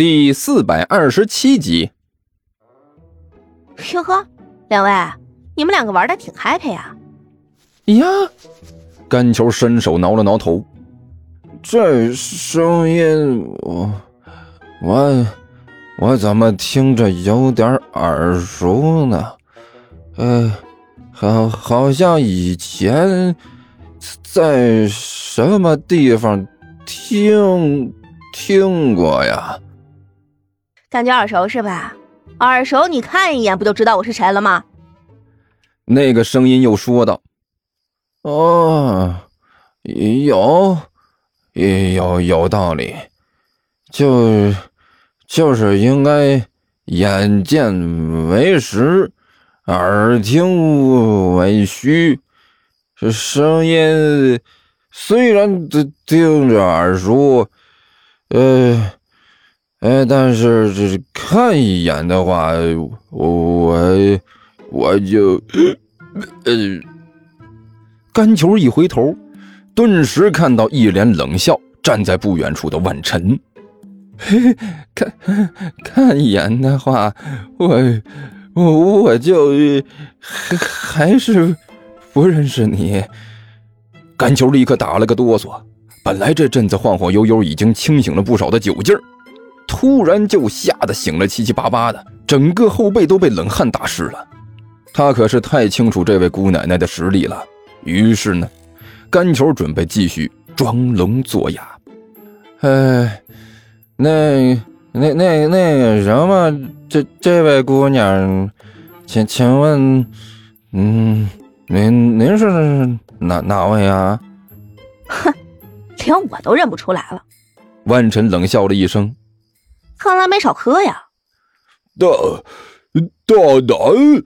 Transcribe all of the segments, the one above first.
第四百二十七集。哟呵，两位，你们两个玩的挺 happy 啊！呀，甘球伸手挠了挠头，这声音，我我我怎么听着有点耳熟呢？呃，好，好像以前在什么地方听听过呀？感觉耳熟是吧？耳熟，你看一眼不就知道我是谁了吗？那个声音又说道：“哦，有，有有道理，就就是应该眼见为实，耳听为虚。这声音虽然听着耳熟，呃。”哎，但是这看一眼的话，我我就呃，甘球一回头，顿时看到一脸冷笑站在不远处的万晨。看看一眼的话，我我我就还还是不认识你。甘球立刻打了个哆嗦，本来这阵子晃晃悠悠，已经清醒了不少的酒劲儿。突然就吓得醒了七七八八的，整个后背都被冷汗打湿了。他可是太清楚这位姑奶奶的实力了。于是呢，甘球准备继续装聋作哑。哎，那那那那个什么，这这位姑娘，请请问，嗯，您您是哪哪位啊？哼，连我都认不出来了。万晨冷笑了一声。看来没少喝呀！大大胆！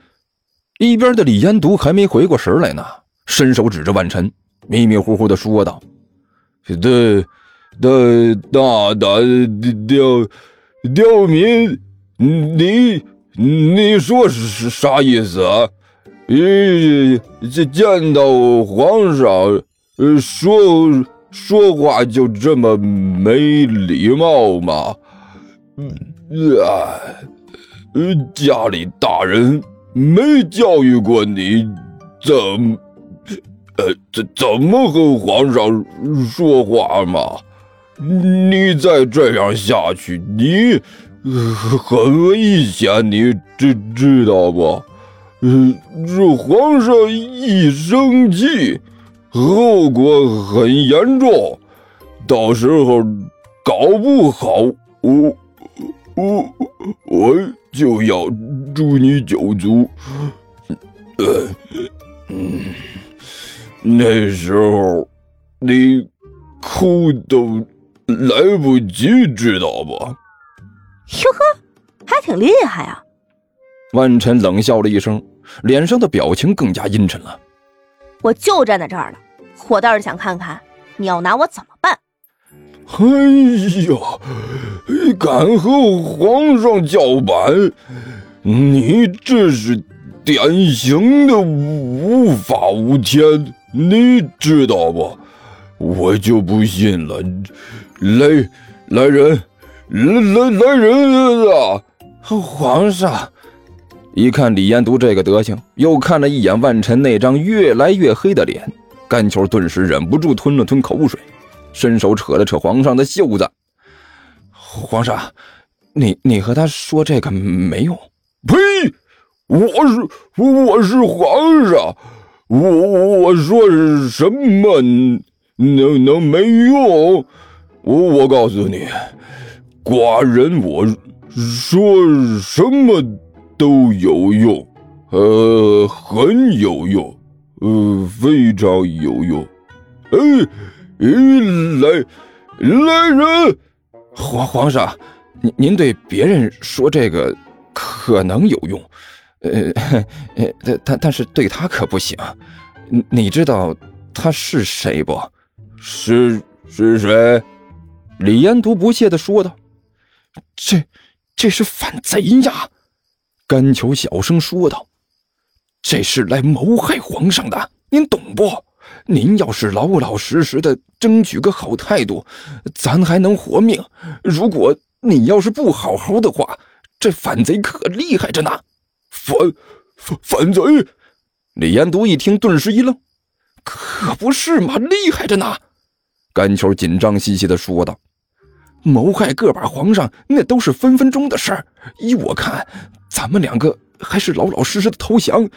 一边的李延独还没回过神来呢，伸手指着万晨，迷迷糊糊的说道：“大大大胆刁刁民，你你说是啥意思啊？呃，这见到皇上，说说话就这么没礼貌吗？”啊，呃，家里大人没教育过你，怎，呃，怎怎么和皇上说话吗？你再这样下去，你很危险，你知知道不？呃，这皇上一生气，后果很严重，到时候搞不好我。我我就要诛你九族，呃，嗯，那时候你哭都来不及，知道不？哟呵，还挺厉害啊！万晨冷笑了一声，脸上的表情更加阴沉了。我就站在这儿了，我倒是想看看你要拿我怎么办。哎呀，敢和皇上叫板，你这是典型的无法无天，你知道不？我就不信了，来来人，来来来人啊！皇上一看李延独这个德行，又看了一眼万晨那张越来越黑的脸，甘球顿时忍不住吞了吞口水。伸手扯了扯皇上的袖子，皇上，你你和他说这个没用。呸！我是我是皇上，我我说什么能能没用？我我告诉你，寡人我说什么都有用，呃，很有用，呃，非常有用，哎。咦，来来人！皇皇上，您您对别人说这个可能有用，呃，但但但是对他可不行。你知道他是谁不？是是谁？李延独不屑的说道：“这这是反贼呀！”甘球小声说道：“这是来谋害皇上的，您懂不？”您要是老老实实的争取个好态度，咱还能活命。如果你要是不好好的话，这反贼可厉害着呢。反反反贼！李延都一听，顿时一愣，可不是嘛，厉害着呢。甘球紧张兮兮的说道：“谋害个把皇上，那都是分分钟的事儿。依我看，咱们两个还是老老实实的投降，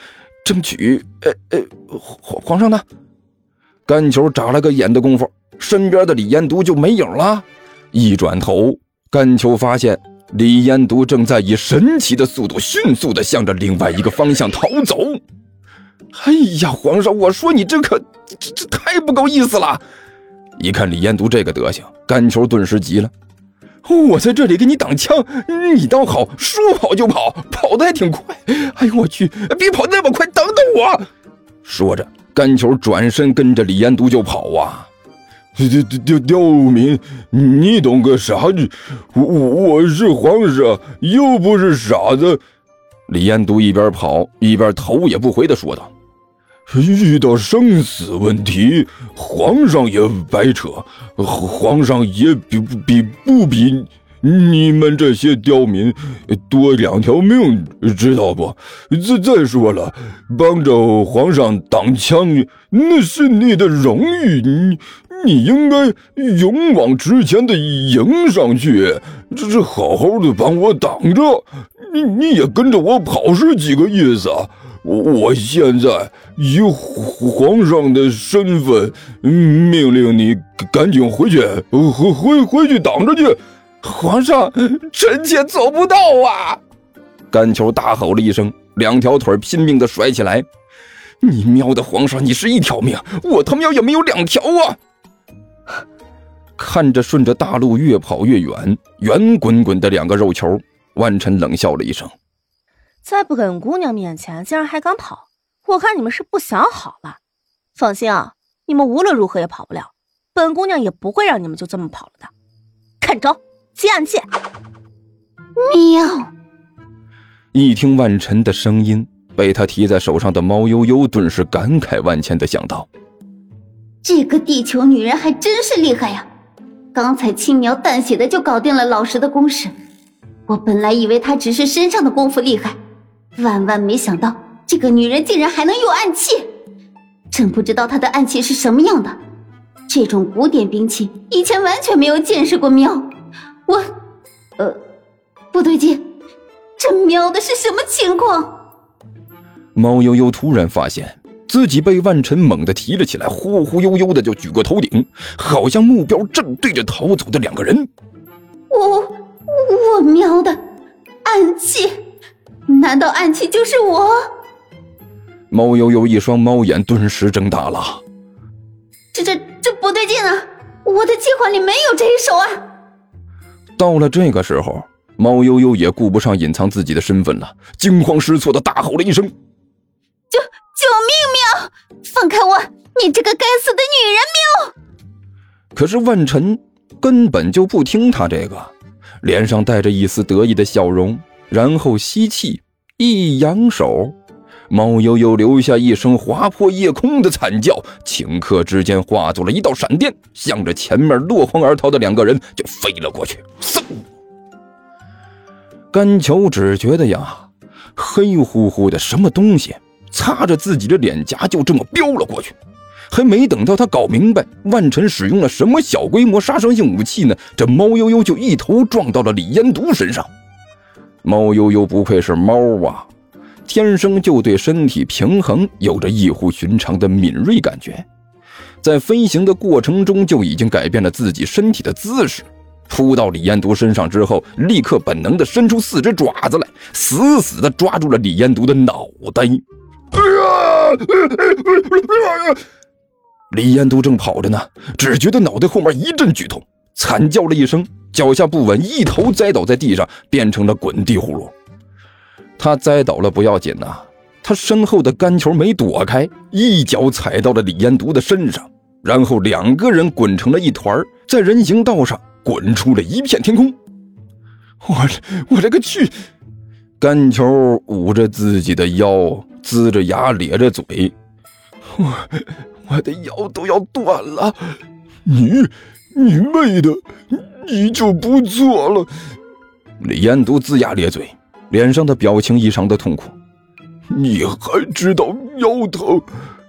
争取……呃呃，皇皇上呢？”甘球眨了个眼的功夫，身边的李延独就没影了。一转头，甘球发现李延独正在以神奇的速度迅速的向着另外一个方向逃走。哎呀，皇上，我说你这可这这太不够意思了！一看李延都这个德行，甘球顿时急了。我在这里给你挡枪，你倒好，说跑就跑，跑的还挺快。哎呦我去，别跑那么快，等等我！说着，甘球转身跟着李延都就跑啊。刁刁刁刁民，你懂个啥？你我我是皇上，又不是傻子。李延都一边跑一边头也不回的说道。遇到生死问题，皇上也白扯，皇上也比比不比你们这些刁民多两条命，知道不？再再说了，帮着皇上挡枪，那是你的荣誉，你你应该勇往直前的迎上去，这是好好的帮我挡着，你你也跟着我跑是几个意思啊？我现在以皇上的身份命令你赶紧回去，回回回去挡着去。皇上，臣妾做不到啊！甘球大吼了一声，两条腿拼命的甩起来。你喵的，皇上，你是一条命，我他喵也没有两条啊！看着顺着大路越跑越远，圆滚滚的两个肉球，万晨冷笑了一声。在本姑娘面前竟然还敢跑，我看你们是不想好了。放心啊，你们无论如何也跑不了，本姑娘也不会让你们就这么跑了的。看招，接暗器！喵！一听万晨的声音，被他提在手上的猫悠悠顿时感慨万千的想到：这个地球女人还真是厉害呀！刚才轻描淡写的就搞定了老石的攻势，我本来以为她只是身上的功夫厉害。万万没想到，这个女人竟然还能用暗器！真不知道她的暗器是什么样的。这种古典兵器，以前完全没有见识过。喵，不对劲，这喵的是什么情况？猫悠悠突然发现自己被万晨猛地提了起来，忽忽悠悠的就举过头顶，好像目标正对着逃走的两个人。我，我喵的暗器！难道暗器就是我？猫悠悠一双猫眼顿时睁大了。这这这不对劲啊！我的计划里没有这一手啊！到了这个时候，猫悠悠也顾不上隐藏自己的身份了，惊慌失措的大吼了一声：“救救命！喵，放开我！你这个该死的女人！喵！”可是万晨根本就不听他这个，脸上带着一丝得意的笑容。然后吸气，一扬手，猫悠悠留下一声划破夜空的惨叫，顷刻之间化作了一道闪电，向着前面落荒而逃的两个人就飞了过去。嗖！甘球只觉得呀，黑乎乎的什么东西擦着自己的脸颊，就这么飙了过去。还没等到他搞明白万晨使用了什么小规模杀伤性武器呢，这猫悠悠就一头撞到了李烟毒身上。猫悠悠不愧是猫啊，天生就对身体平衡有着异乎寻常的敏锐感觉，在飞行的过程中就已经改变了自己身体的姿势。扑到李彦独身上之后，立刻本能的伸出四只爪子来，死死的抓住了李彦独的脑袋。哎呀！李彦独正跑着呢，只觉得脑袋后面一阵剧痛，惨叫了一声。脚下不稳，一头栽倒在地上，变成了滚地葫芦。他栽倒了不要紧呐，他身后的干球没躲开，一脚踩到了李延独的身上，然后两个人滚成了一团，在人行道上滚出了一片天空。我我勒个去！干球捂着自己的腰，龇着牙，咧着嘴，我我的腰都要断了。你你妹的！你就不错了，李延都龇牙咧嘴，脸上的表情异常的痛苦。你还知道腰疼？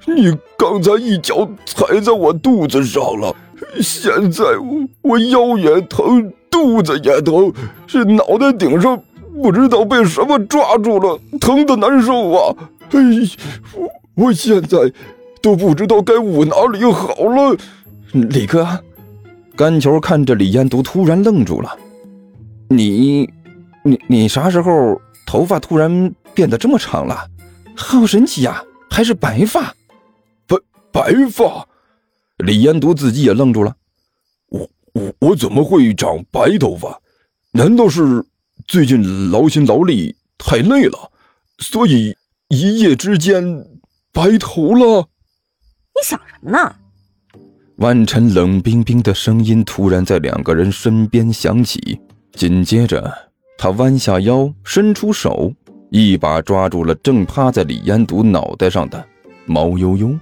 你刚才一脚踩在我肚子上了，现在我我腰也疼，肚子也疼，是脑袋顶上不知道被什么抓住了，疼的难受啊！哎，我我现在都不知道该捂哪里好了。李哥，甘球看着李彦都，突然愣住了。你，你你啥时候头发突然变得这么长了？好神奇呀！还是白发。白白发，李延独自己也愣住了。我我我怎么会长白头发？难道是最近劳心劳力太累了，所以一夜之间白头了？你想什么呢？万晨冷冰冰的声音突然在两个人身边响起，紧接着他弯下腰，伸出手，一把抓住了正趴在李延独脑袋上的毛悠悠。